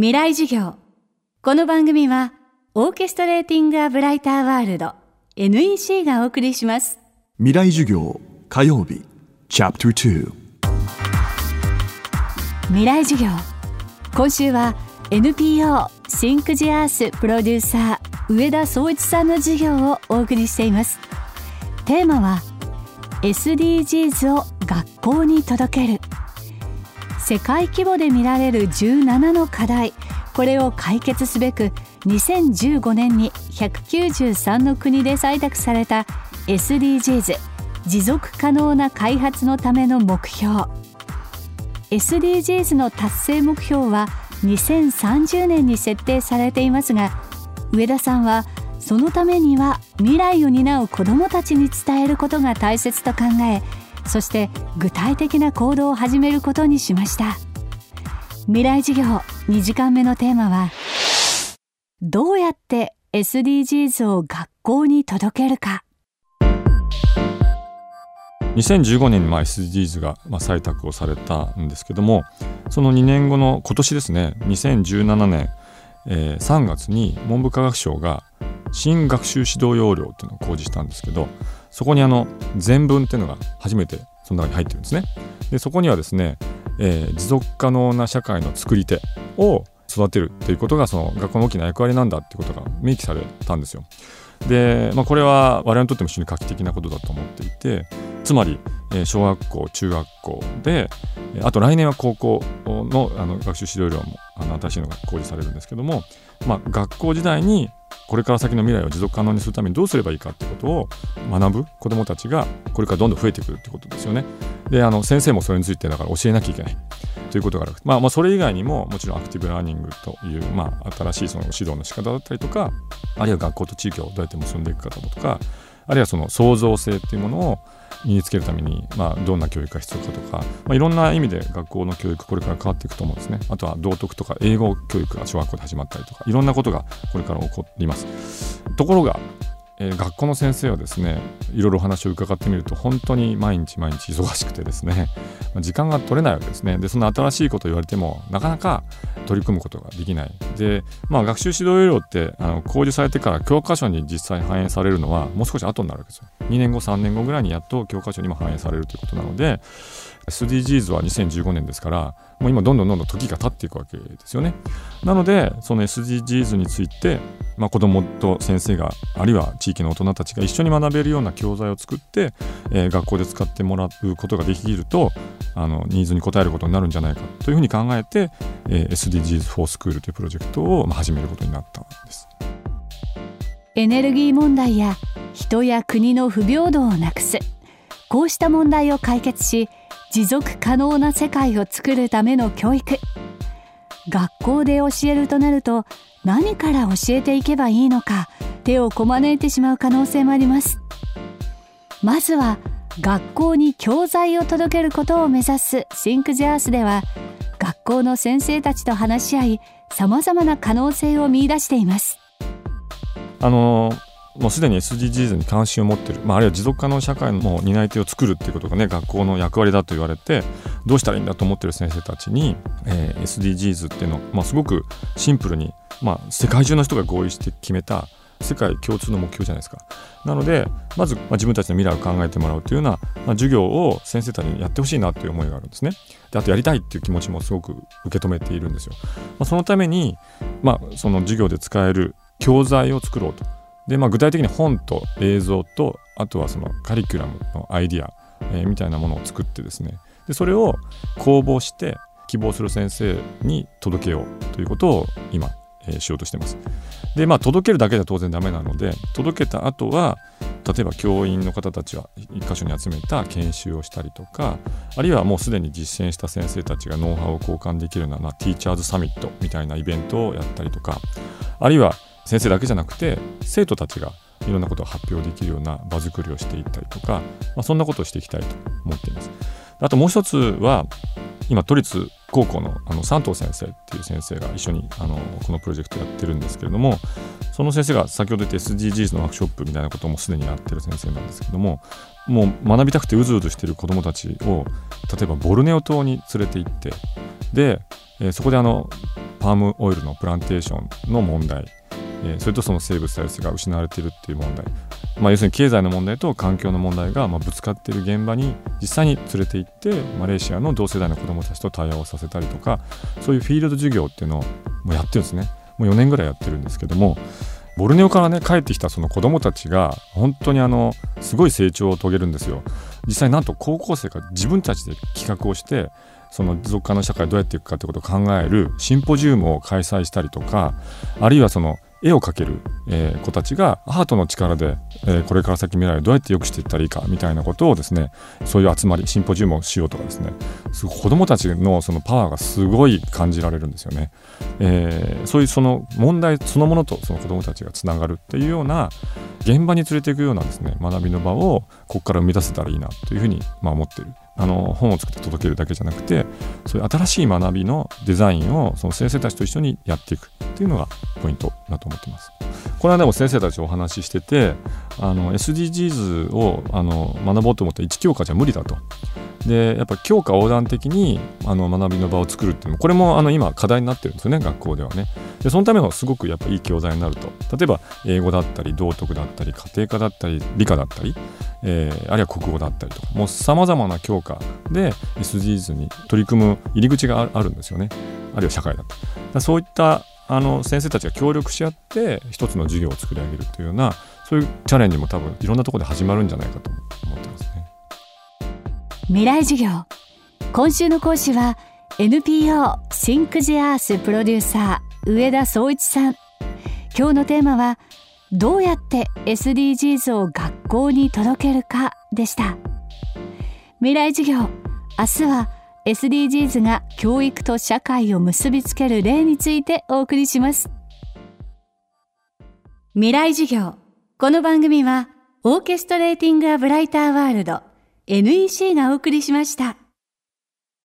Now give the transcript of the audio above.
未来授業。この番組はオーケストレーティング・ア・ブライター・ワールド NEC がお送りします。未来授業火曜日チャプター未来授業。今週は NPO シンクジアースプロデューサー上田総一さんの授業をお送りしています。テーマは SDGs を学校に届ける世界規模で見られる17の課題。これを解決すべく2015年に193の国で採択された SDGs 持続可能な開発のための目標。SDGs の達成目標は2030年に設定されていますが上田さんはそのためには未来を担う子どもたちに伝えることが大切と考えそして具体的な行動を始めることにしました。未来授業2時間目のテーマはどうやって SDGs を学校に届けるか。2015年にまあ SDGs がまあ採択をされたんですけどもその2年後の今年ですね2017年、えー、3月に文部科学省が新学習指導要領っていうのを公示したんですけどそこにあの全文っていうのが初めてその中に入ってるんですね。でそこにはですね、えー、持続可能な社会の作り手を育てるっていうことがその学校の大きな役割なんだっていうことが明記されたんですよ。で、まあ、これは我々にとっても非常に画期的なことだと思っていてつまり、えー、小学校中学校であと来年は高校のあの学習指導料もあの新しいのが公示されるんですけども、まあ、学校時代にこれから先の未来を持続可能にするためにどうすればいいかってことを学ぶ子どもたちがこれからどんどん増えてくるってことですよね。であの先生もそれについてだから教えなきゃいけないということがある、まあ、まあそれ以外にももちろんアクティブラーニングという、まあ、新しいその指導の仕方だったりとかあるいは学校と地域をどうやって結んでいくかとかあるいはその創造性っていうものを身につけるために、まあ、どんな教育が必要かとか、まあ、いろんな意味で学校の教育これから変わっていくと思うんですね。あとは道徳とか英語教育が小学校で始まったりとかいろんなことがこれから起こります。ところがえー、学校の先生はですねいろいろお話を伺ってみると本当に毎日毎日忙しくてですね 時間が取れないわけですね。でその新しいことを言われてもなかなか取り組むことができない。で、まあ、学習指導要領ってあの公示されてから教科書に実際反映されるのはもう少し後になるわけですよ。2年後3年後ぐらいにやっと教科書にも反映されるということなので SDGs は2015年ですからもう今どんどんどんどん時が経っていくわけですよねなのでその SDGs についてまあ、子どもと先生があるいは地域の大人たちが一緒に学べるような教材を作って、えー、学校で使ってもらうことができるとあのニーズに応えることになるんじゃないかというふうに考えて、えー、SDGs for School というプロジェクトを、始めることになったんです。エネルギー問題や人や国の不平等をなくすこうした問題を解決し持続可能な世界を作るための教育。学校で教えるとなると何から教えていけばいいのか手をこまねいてしまう可能性もあります。まずは学校に教材を届けることを目指すシンクジャースでは学校の先生たちと話し合いさまざまな可能性を見出しています。あのもうすでに SDGs に関心を持ってる、まあ、あるいは持続可能社会の担い手を作るっていうことがね学校の役割だと言われてどうしたらいいんだと思ってる先生たちに、えー、SDGs っていうのを、まあ、すごくシンプルにまあ、世界中の人が合意して決めた世界共通の目標じゃないですか。なのでまず、まあ、自分たちの未来を考えてもらうというような、まあ、授業を先生たちにやってほしいなという思いがあるんですね。であとやりたいっていう気持ちもすごく受け止めているんですよ。まあ、そのために、まあ、その授業で使える教材を作ろうと。で、まあ、具体的に本と映像とあとはそのカリキュラムのアイディア、えー、みたいなものを作ってですねでそれを公募して希望する先生に届けようということを今えしようとしてます。でまあ届けるだけでは当然ダメなので届けた後は例えば教員の方たちは一箇所に集めた研修をしたりとかあるいはもうすでに実践した先生たちがノウハウを交換できるような、まあ、ティーチャーズサミットみたいなイベントをやったりとかあるいは先生だけじゃなくて生徒たちがいろんなことを発表できるような場作りをしていったりとか、まあ、そんなことをしていきたいと思っています。あともう一つは今都立高校のあの三藤先生っていう先生が一緒にあのこのプロジェクトやってるんですけれどもその先生が先ほど言った SDGs のワークショップみたいなこともすでにやってる先生なんですけどももう学びたくてうずうずしてる子どもたちを例えばボルネオ島に連れて行ってで、えー、そこであのパームオイルのプランテーションの問題、えー、それとその生物多様性が失われているっていう問題、まあ、要するに経済の問題と環境の問題がまあぶつかっている現場に実際に連れて行ってマレーシアの同世代の子どもたちと対話をさせたりとかそういうフィールド授業っていうのをもうやってるんですねもう4年ぐらいやってるんですけどもボルネオからね帰ってきたその子どもたちが本当にあのすごい成長を遂げるんですよ。実際なんと高校生が自分たちで企画をしてその持続可能社会どうやっていくかってことを考えるシンポジウムを開催したりとかあるいはその絵を描ける、えー、子たちがアートの力で、えー、これから先未来をどうやって良くしていったらいいかみたいなことをですねそういう集まりシンポジウムをしようとかですねす子どもたちのそのパワーがすごい感じられるんですよね。えー、そういうその問題そのものとその子どもたちがつながるっていうような現場に連れていくようなですね学びの場をここから生み出せたらいいなというふうにまあ思ってるあの本を作って届けるだけじゃなくてそういう新しい学びのデザインをその先生たちと一緒にやっていくっていうのがポイントだと思ってます。これはでも先生たちお話ししててあの SDGs をあの学ぼうと思った1教科じゃ無理だと。でやっぱ教科横断的にあの学びの場を作るっていうのもこれもあの今課題になってるんですよね学校ではね。でそのためのすごくやっぱいい教材になると例えば英語だったり道徳だったり家庭科だったり理科だったり、えー、あるいは国語だったりとかもうさまざまな教科で SDGs に取り組む入り口があるんですよねあるいは社会だと。そういったあの先生たちが協力し合って一つの授業を作り上げるというようなそういうチャレンジも多分いろんなところで始まるんじゃないかと思ってますね。未来授業。今週の講師は NPO シンクジアースプロデューサー上田総一さん。今日のテーマはどうやって SDGs を学校に届けるかでした。未来授業。明日は SDGs が教育と社会を結びつける例についてお送りします。未来授業。この番組はオーケストレーティング・ア・ブライター・ワールド。NEC がお送りしました。